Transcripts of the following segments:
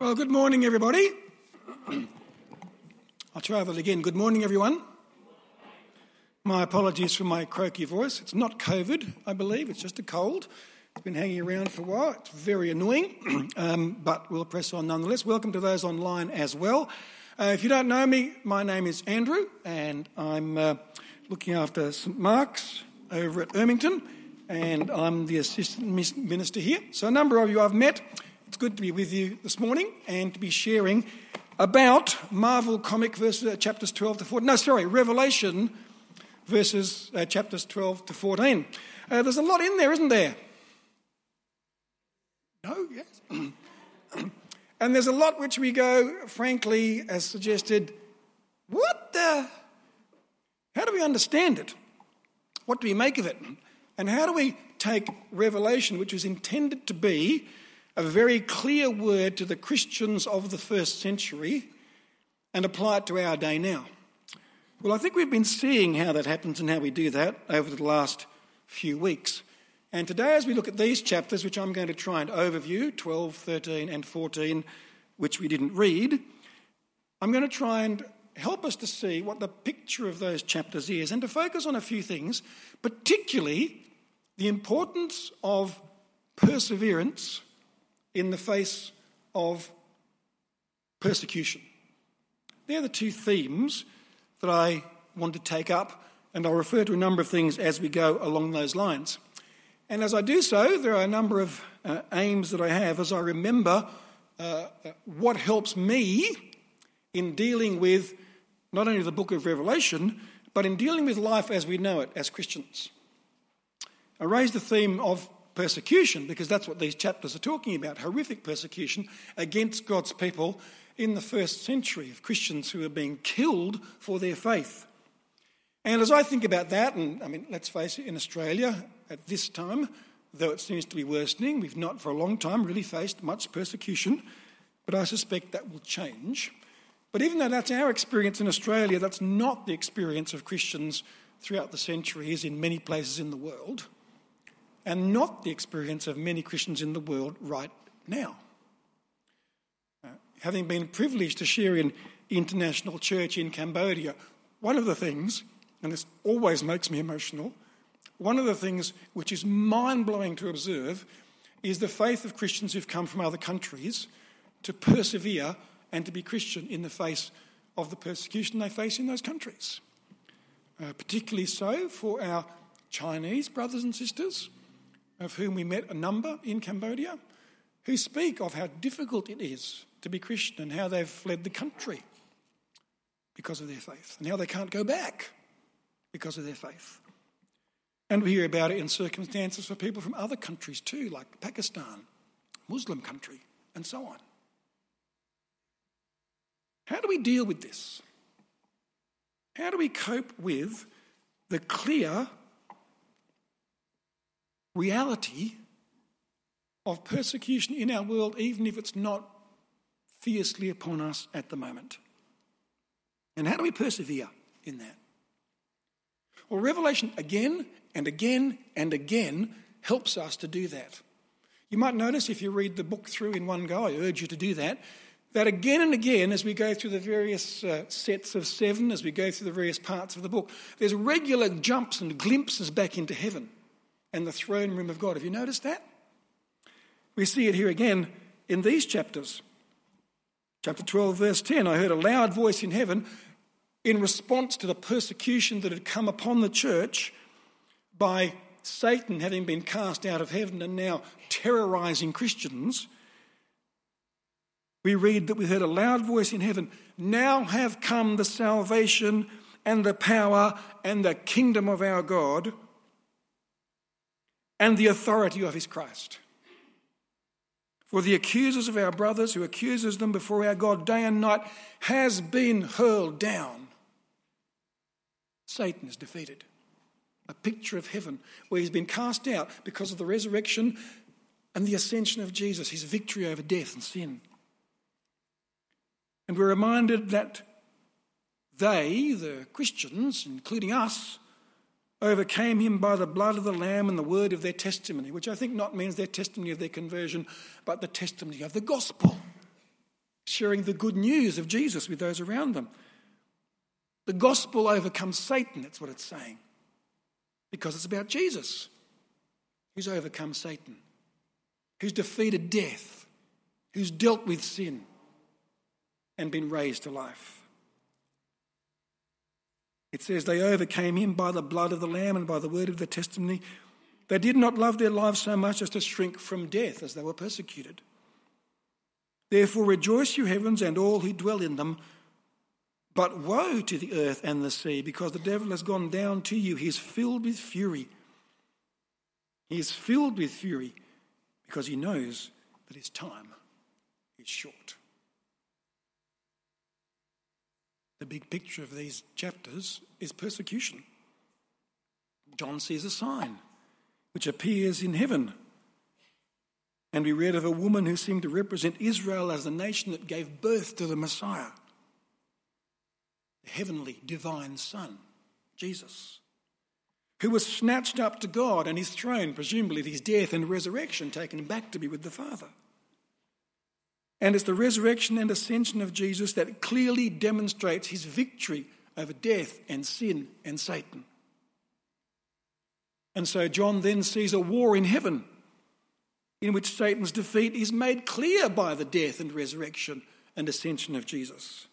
Well, good morning, everybody. I'll try that again. Good morning, everyone. My apologies for my croaky voice. It's not COVID, I believe, it's just a cold. It's been hanging around for a while. It's very annoying, um, but we'll press on nonetheless. Welcome to those online as well. Uh, if you don't know me, my name is Andrew, and I'm uh, looking after St Mark's over at Ermington, and I'm the assistant minister here. So, a number of you I've met. Good to be with you this morning and to be sharing about Marvel comic verses uh, chapters 12 to 14. No, sorry, Revelation verses uh, chapters 12 to 14. Uh, there's a lot in there, isn't there? No, yes. and there's a lot which we go, frankly, as suggested, what the? How do we understand it? What do we make of it? And how do we take Revelation, which was intended to be a very clear word to the Christians of the first century and apply it to our day now? Well, I think we've been seeing how that happens and how we do that over the last few weeks. And today, as we look at these chapters, which I'm going to try and overview 12, 13, and 14, which we didn't read, I'm going to try and help us to see what the picture of those chapters is and to focus on a few things, particularly the importance of perseverance in the face of persecution. They're the two themes that I want to take up, and I'll refer to a number of things as we go along those lines. And as I do so, there are a number of uh, aims that I have as I remember uh, what helps me in dealing with not only the book of Revelation, but in dealing with life as we know it as Christians. I raised the theme of persecution, because that's what these chapters are talking about horrific persecution against God's people in the first century of Christians who are being killed for their faith. And as I think about that, and I mean, let's face it, in Australia at this time, though it seems to be worsening, we've not for a long time really faced much persecution, but I suspect that will change. But even though that's our experience in Australia, that's not the experience of Christians throughout the centuries in many places in the world and not the experience of many Christians in the world right now. Uh, having been privileged to share in international church in Cambodia, one of the things, and this always makes me emotional, one of the things which is mind blowing to observe is the faith of Christians who've come from other countries to persevere and to be Christian in the face of the persecution they face in those countries. Uh, particularly so for our Chinese brothers and sisters of whom we met a number in Cambodia, who speak of how difficult it is to be Christian and how they've fled the country because of their faith and how they can't go back because of their faith. And we hear about it in circumstances for people from other countries too, like Pakistan, Muslim country, and so on. How do we deal with this? How do we cope with the clear reality of persecution in our world, even if it's not fiercely upon us at the moment. And how do we persevere in that? Well, Revelation again and again and again helps us to do that. You might notice if you read the book through in one go, I urge you to do that, that again and again, as we go through the various uh, sets of seven, as we go through the various parts of the book, there's regular jumps and glimpses back into heaven and the throne room of God. Have you noticed that? We see it here again in these chapters. Chapter 12, verse 10 I heard a loud voice in heaven in response to the persecution that had come upon the church by Satan having been cast out of heaven and now terrorizing Christians. We read that we heard a loud voice in heaven Now have come the salvation and the power and the kingdom of our God and the authority of his Christ. For the accusers of our brothers who accuses them before our God day and night has been hurled down. Satan is defeated. A picture of heaven where he's been cast out because of the resurrection and the ascension of Jesus, his victory over death and sin. And we're reminded that they, the Christians, including us, overcame him by the blood of the Lamb and the word of their testimony, which I think not means their testimony of their conversion, but the testimony of the gospel. sharing the good news of Jesus with those around them. The gospel overcomes Satan, that's what it's saying, because it's about Jesus who's overcome Satan, who's defeated death, who's dealt with sin and been raised to life. It says they overcame him by the blood of the Lamb and by the word of the testimony. They did not love their lives so much as to shrink from death as they were persecuted. Therefore, rejoice, you heavens, and all who dwell in them. But woe to the earth and the sea, because the devil has gone down to you. He is filled with fury. He is filled with fury because he knows that his time is short. The big picture of these chapters is persecution. John sees a sign which appears in heaven and we read of a woman who seemed to represent Israel as the nation that gave birth to the Messiah, the heavenly divine Son, Jesus, who was snatched up to God and his throne, presumably at his death and resurrection, taken back to be with the Father. And it's the resurrection and ascension of Jesus that clearly demonstrates his victory over death and sin and Satan. And so John then sees a war in heaven in which Satan's defeat is made clear by the death and resurrection and ascension of Jesus.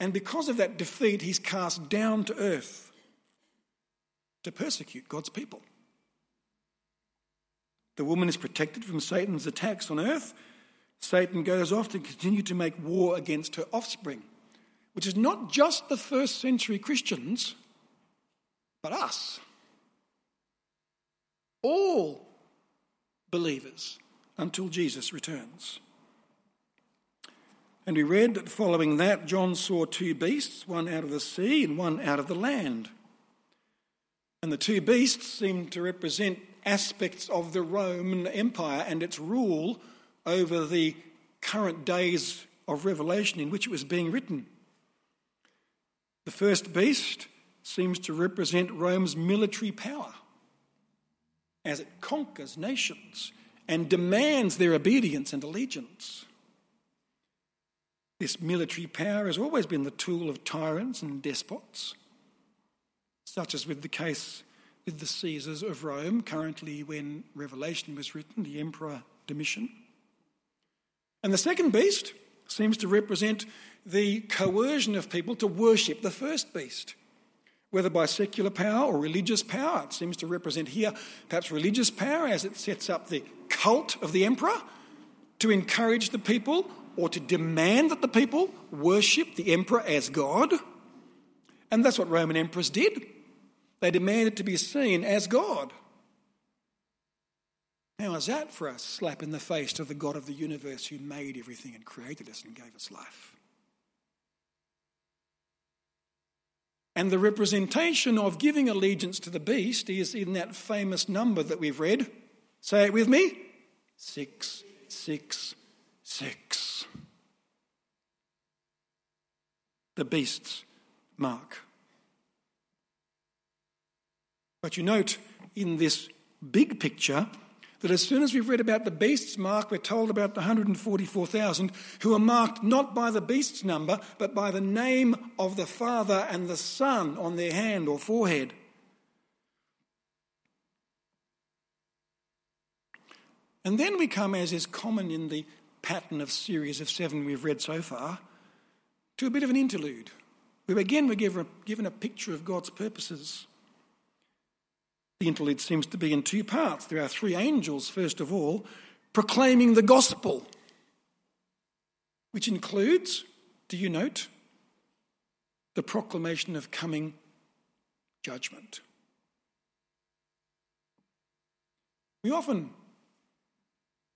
And because of that defeat, he's cast down to earth to persecute God's people. The woman is protected from Satan's attacks on earth. Satan goes off to continue to make war against her offspring, which is not just the first century Christians, but us. All believers until Jesus returns. And we read that following that, John saw two beasts, one out of the sea and one out of the land. And the two beasts seem to represent aspects of the Roman Empire and its rule over the current days of Revelation in which it was being written. The first beast seems to represent Rome's military power as it conquers nations and demands their obedience and allegiance. This military power has always been the tool of tyrants and despots, such as with the case with the Caesars of Rome, currently when Revelation was written, the Emperor Domitian. And the second beast seems to represent the coercion of people to worship the first beast whether by secular power or religious power. It seems to represent here perhaps religious power as it sets up the cult of the emperor to encourage the people or to demand that the people worship the emperor as God. And that's what Roman emperors did. They demanded to be seen as God. How is that for a slap in the face to the God of the universe who made everything and created us and gave us life? And the representation of giving allegiance to the beast is in that famous number that we've read. Say it with me 666. The beast's mark. But you note in this big picture, that as soon as we've read about the beast's mark, we're told about the 144,000 who are marked not by the beast's number, but by the name of the Father and the Son on their hand or forehead. And then we come, as is common in the pattern of series of seven we've read so far, to a bit of an interlude. Where again we're given a picture of God's purposes. The interlude seems to be in two parts. There are three angels, first of all, proclaiming the gospel, which includes, do you note, the proclamation of coming judgment. We often,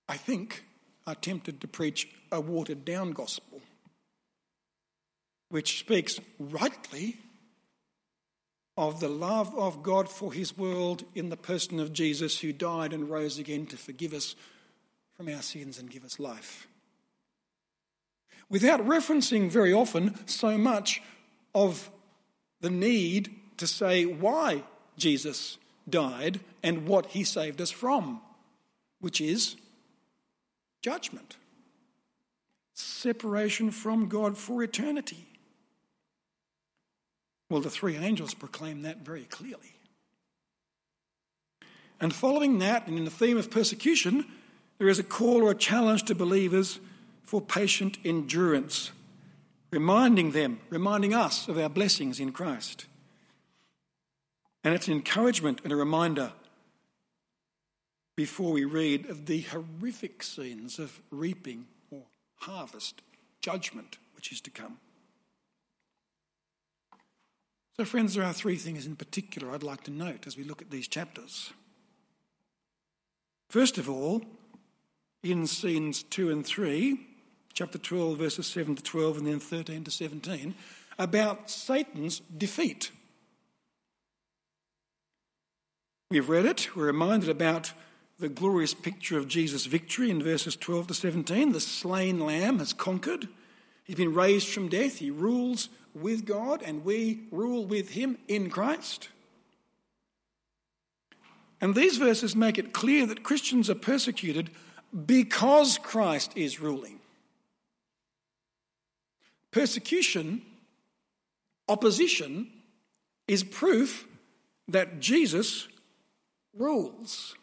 I think, are tempted to preach a watered down gospel, which speaks rightly of the love of God for his world in the person of Jesus, who died and rose again to forgive us from our sins and give us life. Without referencing very often so much of the need to say why Jesus died and what he saved us from, which is judgment. separation from God for eternity. Well, the three angels proclaim that very clearly. And following that, and in the theme of persecution, there is a call or a challenge to believers for patient endurance, reminding them, reminding us of our blessings in Christ. And it's an encouragement and a reminder before we read of the horrific scenes of reaping or harvest, judgment, which is to come. So, friends, there are three things in particular I'd like to note as we look at these chapters. First of all, in scenes 2 and 3, chapter 12, verses 7 to 12, and then 13 to 17, about Satan's defeat. We've read it, we're reminded about the glorious picture of Jesus' victory in verses 12 to 17. The slain lamb has conquered. He's been raised from death. He rules with God, and we rule with him in Christ. And these verses make it clear that Christians are persecuted because Christ is ruling. Persecution, opposition, is proof that Jesus rules.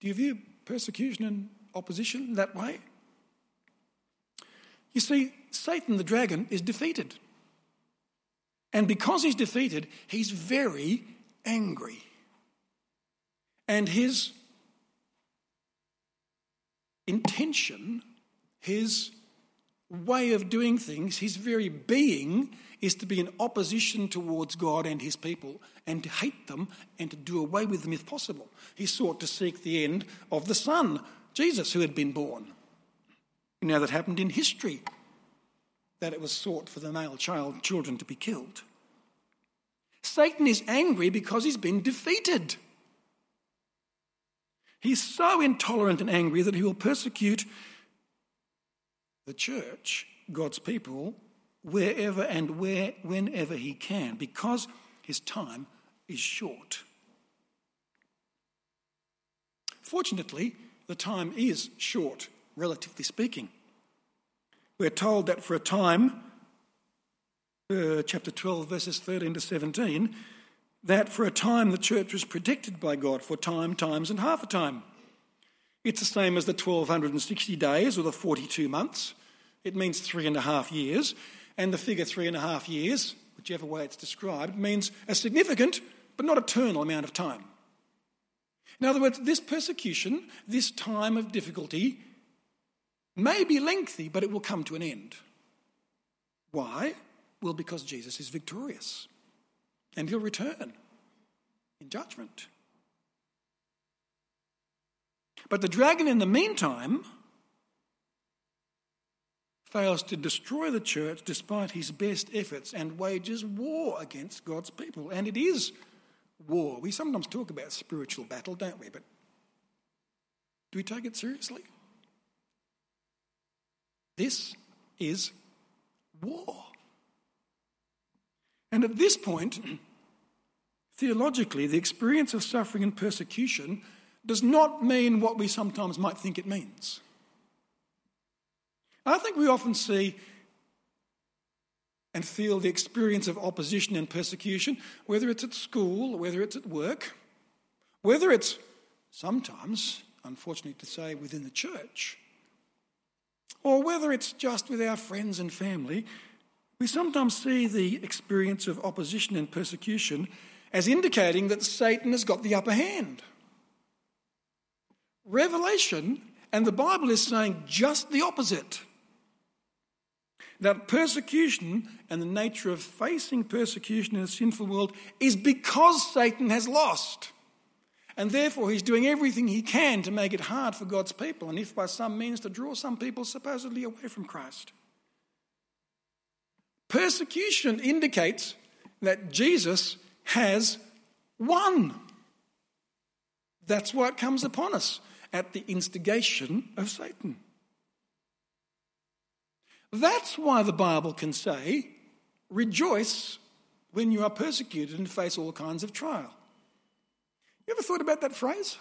Do you view persecution and opposition that way? You see, Satan the dragon is defeated. And because he's defeated, he's very angry. And his intention, his way of doing things, his very being, is to be in opposition towards God and his people and to hate them and to do away with them if possible. He sought to seek the end of the Son, Jesus, who had been born. Now, that happened in history, that it was sought for the male child, children to be killed. Satan is angry because he's been defeated. He's so intolerant and angry that he will persecute the church, God's people, wherever and where, whenever he can, because his time is short. Fortunately, the time is short, relatively speaking. We're told that for a time, uh, chapter 12, verses 13 to 17, that for a time the church was protected by God for time, times, and half a time. It's the same as the 1260 days or the 42 months. It means three and a half years. And the figure three and a half years, whichever way it's described, means a significant but not eternal amount of time. In other words, this persecution, this time of difficulty, may be lengthy, but it will come to an end. Why? Well, because Jesus is victorious and he'll return in judgment. But the dragon, in the meantime, fails to destroy the church despite his best efforts and wages war against God's people. And it is war. We sometimes talk about spiritual battle, don't we? But do we take it seriously? This is war. And at this point, theologically, the experience of suffering and persecution does not mean what we sometimes might think it means. I think we often see and feel the experience of opposition and persecution, whether it's at school, whether it's at work, whether it's sometimes, unfortunately to say, within the church, or whether it's just with our friends and family, we sometimes see the experience of opposition and persecution as indicating that Satan has got the upper hand. Revelation and the Bible is saying just the opposite. That persecution and the nature of facing persecution in a sinful world is because Satan has lost. And therefore, he's doing everything he can to make it hard for God's people, and if by some means to draw some people supposedly away from Christ. Persecution indicates that Jesus has won. That's why it comes upon us at the instigation of Satan. That's why the Bible can say, rejoice when you are persecuted and face all kinds of trial. You ever thought about that phrase?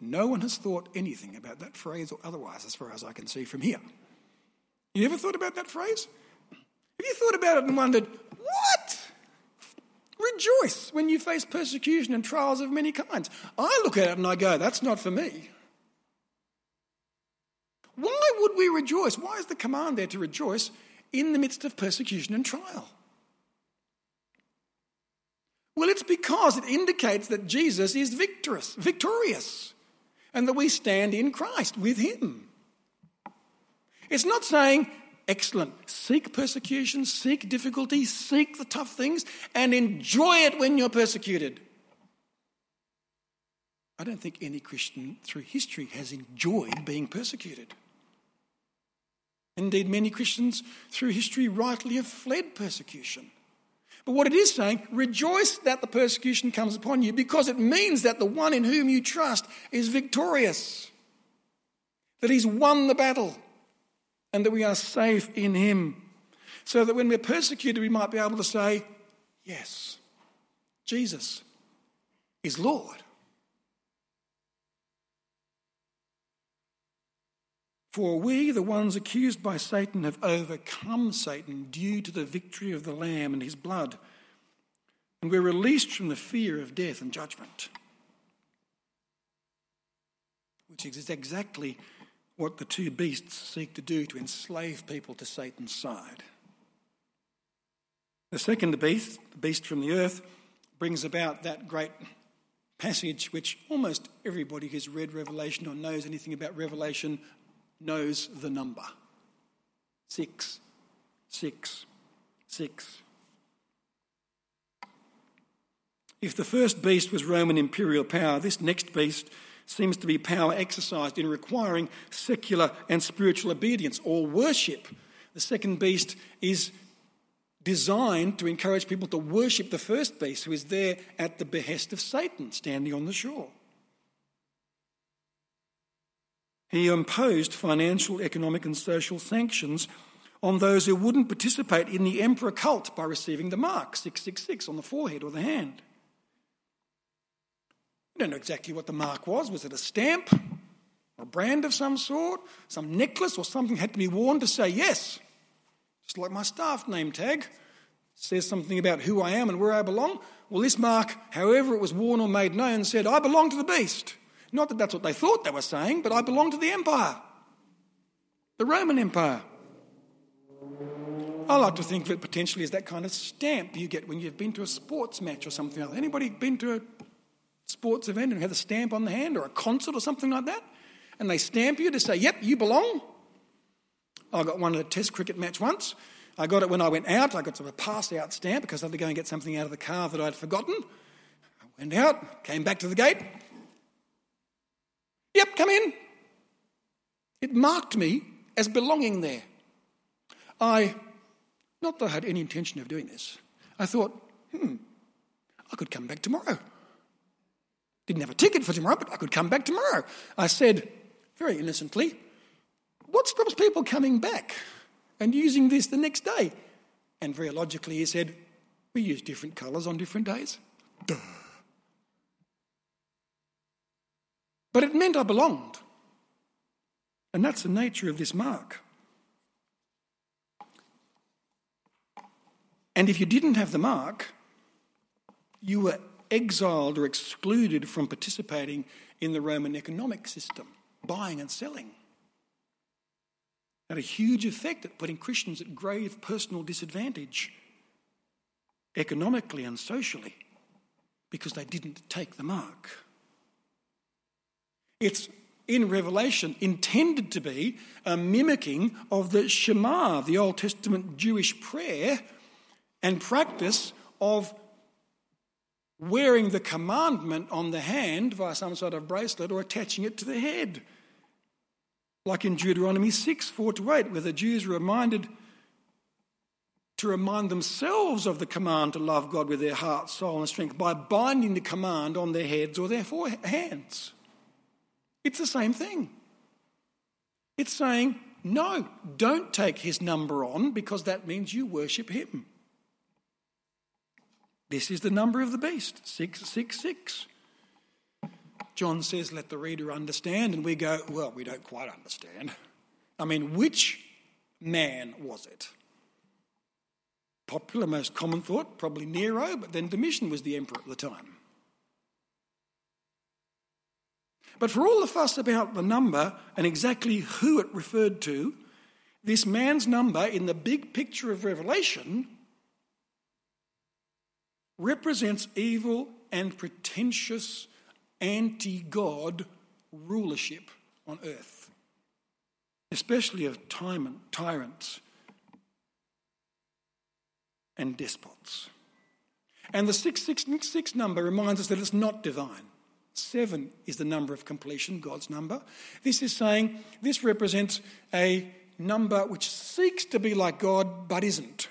No one has thought anything about that phrase or otherwise, as far as I can see from here. You ever thought about that phrase? Have you thought about it and wondered, what? Rejoice when you face persecution and trials of many kinds. I look at it and I go, that's not for me. Why would we rejoice? Why is the command there to rejoice in the midst of persecution and trial? Well, it's because it indicates that Jesus is victorious, victorious, and that we stand in Christ with him. It's not saying, excellent, seek persecution, seek difficulty, seek the tough things, and enjoy it when you're persecuted. I don't think any Christian through history has enjoyed being persecuted. Indeed, many Christians through history rightly have fled persecution. But what it is saying, rejoice that the persecution comes upon you because it means that the one in whom you trust is victorious, that he's won the battle, and that we are safe in him. So that when we're persecuted, we might be able to say, Yes, Jesus is Lord. For we, the ones accused by Satan, have overcome Satan due to the victory of the Lamb and his blood. And we're released from the fear of death and judgment. Which is exactly what the two beasts seek to do to enslave people to Satan's side. The second beast, the beast from the earth, brings about that great passage which almost everybody who's read Revelation or knows anything about Revelation knows the number six, six, six. If the first beast was Roman imperial power, this next beast seems to be power exercised in requiring secular and spiritual obedience or worship. The second beast is designed to encourage people to worship the first beast, who is there at the behest of Satan, standing on the shore. He imposed financial, economic, and social sanctions on those who wouldn't participate in the emperor cult by receiving the mark 666 on the forehead or the hand. We don't know exactly what the mark was. Was it a stamp? A brand of some sort? Some necklace or something had to be worn to say yes? Just like my staff name tag says something about who I am and where I belong. Well, this mark, however it was worn or made known, said, I belong to the beast. Not that that's what they thought they were saying, but I belong to the empire, the Roman Empire. I like to think of it potentially as that kind of stamp you get when you've been to a sports match or something like that. Anybody been to a sports event and had a stamp on the hand or a concert or something like that? And they stamp you to say, yep, you belong. I got one at a test cricket match once. I got it when I went out. I got sort of a pass out stamp because I had to go and get something out of the car that I'd forgotten. I went out, came back to the gate, Yep, come in. It marked me as belonging there. I, not that I had any intention of doing this, I thought, hmm, I could come back tomorrow. Didn't have a ticket for tomorrow, but I could come back tomorrow. I said, very innocently, what stops people coming back and using this the next day? And very logically, he said, we use different colours on different days. Duh. But it meant I belonged. And that's the nature of this mark. And if you didn't have the mark, you were exiled or excluded from participating in the Roman economic system, buying and selling. Had a huge effect at putting Christians at grave personal disadvantage, economically and socially, because they didn't take the mark. It's in Revelation intended to be a mimicking of the Shema, the Old Testament Jewish prayer and practice of wearing the commandment on the hand via some sort of bracelet or attaching it to the head. Like in Deuteronomy 6 4 to 8, where the Jews are reminded to remind themselves of the command to love God with their heart, soul, and strength by binding the command on their heads or their hands. It's the same thing. It's saying, no, don't take his number on because that means you worship him. This is the number of the beast 666. John says, let the reader understand, and we go, well, we don't quite understand. I mean, which man was it? Popular, most common thought, probably Nero, but then Domitian was the emperor at the time. But for all the fuss about the number and exactly who it referred to, this man's number in the big picture of Revelation represents evil and pretentious anti God rulership on earth, especially of tyrants and despots. And the 666 number reminds us that it's not divine. Seven is the number of completion, God's number. This is saying this represents a number which seeks to be like God but isn't.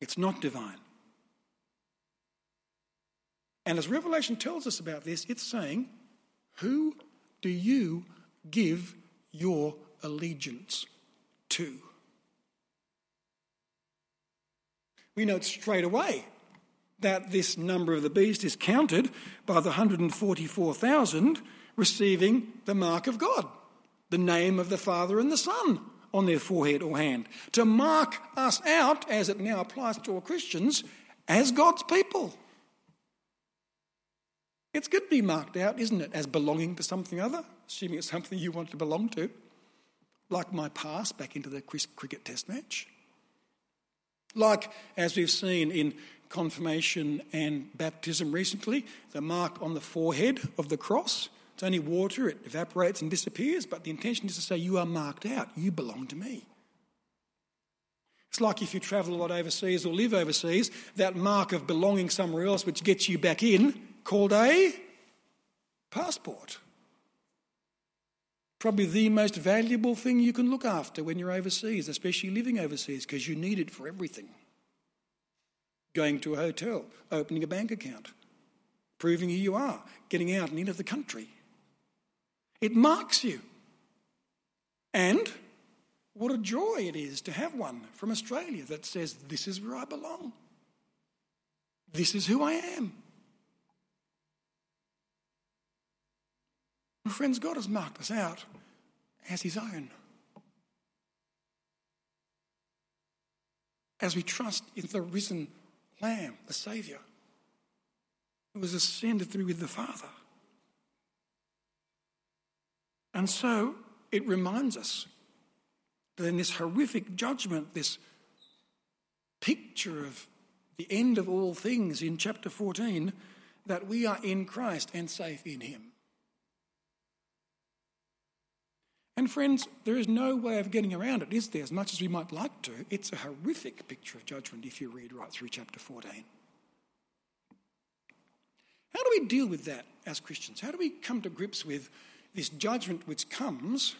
It's not divine. And as Revelation tells us about this, it's saying, Who do you give your allegiance to? We note straight away that this number of the beast is counted by the 144,000 receiving the mark of God, the name of the Father and the Son on their forehead or hand, to mark us out, as it now applies to all Christians, as God's people. It's good to be marked out, isn't it, as belonging to something other, assuming it's something you want to belong to, like my pass back into the cricket test match. Like, as we've seen in confirmation and baptism recently, the mark on the forehead of the cross. It's only water, it evaporates and disappears, but the intention is to say, You are marked out, you belong to me. It's like if you travel a lot overseas or live overseas, that mark of belonging somewhere else, which gets you back in, called a passport. Probably the most valuable thing you can look after when you're overseas, especially living overseas, because you need it for everything going to a hotel, opening a bank account, proving who you are, getting out and into the country. It marks you. And what a joy it is to have one from Australia that says, This is where I belong. This is who I am. My friends, God has marked us out as His own. As we trust in the risen Lamb, the Saviour, who was ascended through with the Father. And so it reminds us that in this horrific judgment, this picture of the end of all things in chapter 14, that we are in Christ and safe in Him. And friends, there is no way of getting around it, is there? As much as we might like to, it's a horrific picture of judgment if you read right through chapter 14. How do we deal with that as Christians? How do we come to grips with this judgment which comes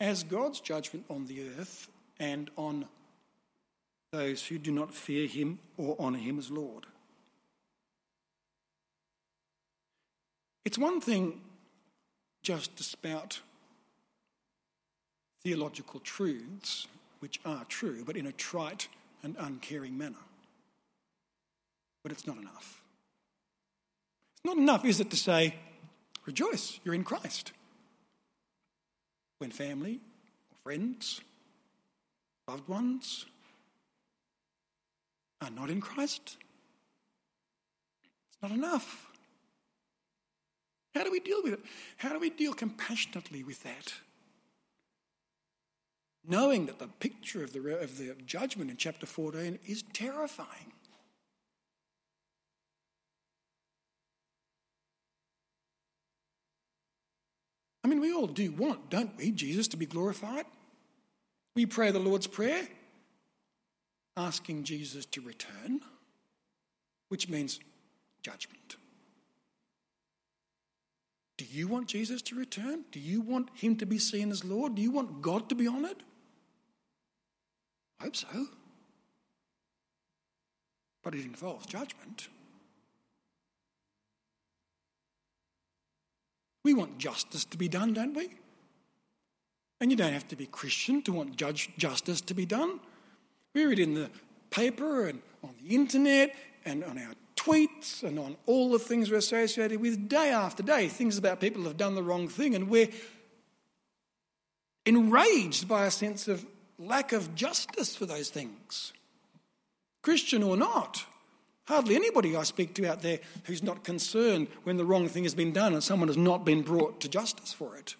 as God's judgment on the earth and on those who do not fear him or honour him as Lord? It's one thing just to spout theological truths which are true, but in a trite and uncaring manner. But it's not enough. It's not enough, is it, to say, rejoice, you're in Christ. When family or friends, loved ones are not in Christ, it's not enough. How do we deal with it? How do we deal compassionately with that? Knowing that the picture of the, of the judgment in chapter 14 is terrifying. I mean, we all do want, don't we, Jesus to be glorified? We pray the Lord's Prayer, asking Jesus to return, which means judgment. Do you want Jesus to return? Do you want him to be seen as Lord? Do you want God to be honoured? I hope so. But it involves judgment. We want justice to be done, don't we? And you don't have to be Christian to want judge, justice to be done. We read in the paper and on the internet and on our tweets and on all the things we're associated with day after day, things about people who have done the wrong thing, and we're enraged by a sense of lack of justice for those things. Christian or not. Hardly anybody I speak to out there who's not concerned when the wrong thing has been done and someone has not been brought to justice for it.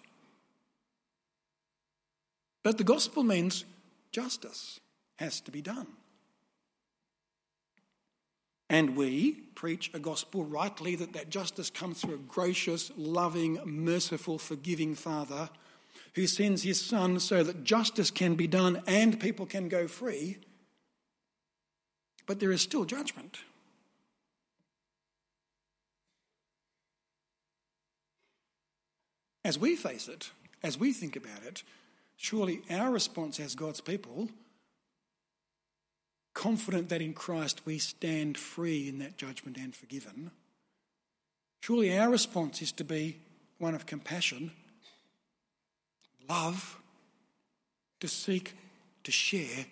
But the gospel means justice has to be done. And we preach a gospel rightly that that justice comes through a gracious, loving, merciful, forgiving Father who sends his Son so that justice can be done and people can go free. But there is still judgment. As we face it, as we think about it, surely our response as God's people, confident that in Christ we stand free in that judgment and forgiven, surely our response is to be one of compassion, love, to seek to share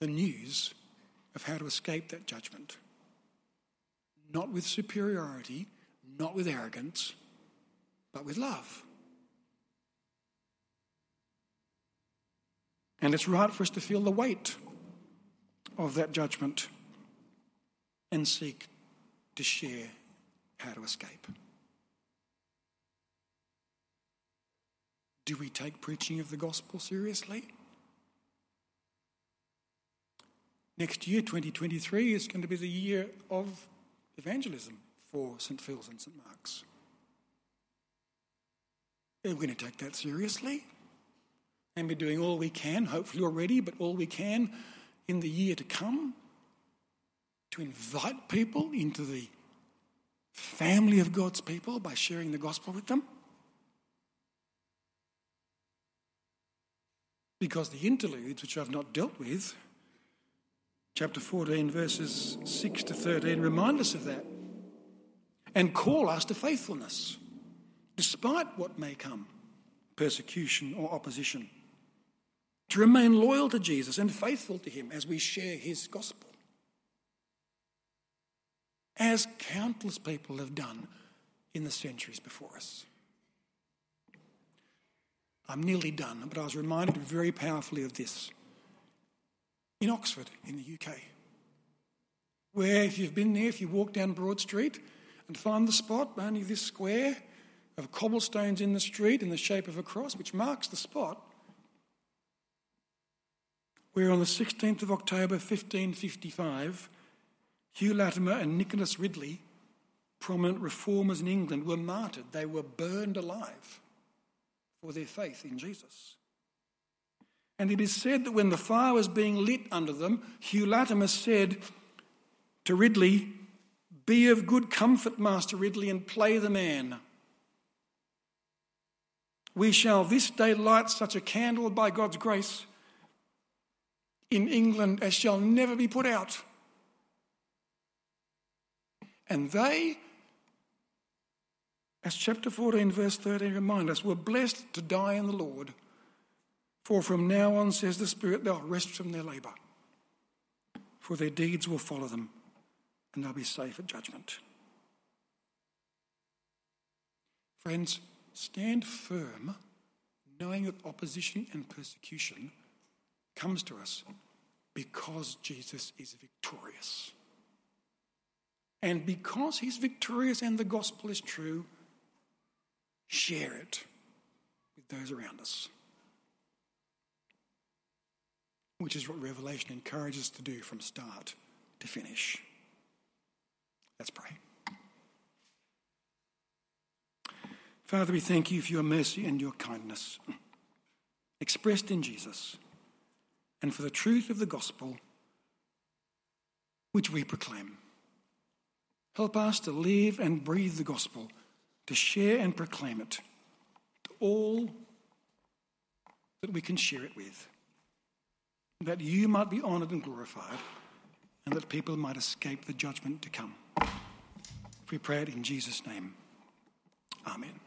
the news of how to escape that judgment. Not with superiority, not with arrogance, but with love. And it's right for us to feel the weight of that judgment and seek to share how to escape. Do we take preaching of the gospel seriously? Next year, 2023, is going to be the year of evangelism for St. Phil's and St. Mark's. We're going to take that seriously and be doing all we can, hopefully already, but all we can in the year to come to invite people into the family of God's people by sharing the gospel with them. Because the interludes, which I've not dealt with, chapter 14, verses 6 to 13, remind us of that and call us to faithfulness despite what may come persecution or opposition. To remain loyal to Jesus and faithful to Him as we share His gospel. As countless people have done in the centuries before us. I'm nearly done, but I was reminded very powerfully of this in Oxford, in the UK, where if you've been there, if you walk down Broad Street and find the spot, only this square, of cobblestones in the street in the shape of a cross, which marks the spot where on the 16th of October 1555, Hugh Latimer and Nicholas Ridley, prominent reformers in England, were martyred. They were burned alive for their faith in Jesus. And it is said that when the fire was being lit under them, Hugh Latimer said to Ridley, Be of good comfort, Master Ridley, and play the man. We shall this day light such a candle by God's grace in England as shall never be put out. And they, as chapter 14, verse 13 remind us, we're blessed to die in the Lord. For from now on, says the Spirit, they'll rest from their labour. For their deeds will follow them, and they'll be safe at judgment. Friends, stand firm, knowing that opposition and persecution comes to us because Jesus is victorious. And because he's victorious and the gospel is true, share it with those around us. Which is what Revelation encourages us to do from start to finish. Let's pray. Father, we thank you for your mercy and your kindness expressed in Jesus and for the truth of the gospel which we proclaim. Help us to live and breathe the gospel, to share and proclaim it to all that we can share it with, that you might be honoured and glorified, and that people might escape the judgment to come. If we pray it in Jesus' name, Amen.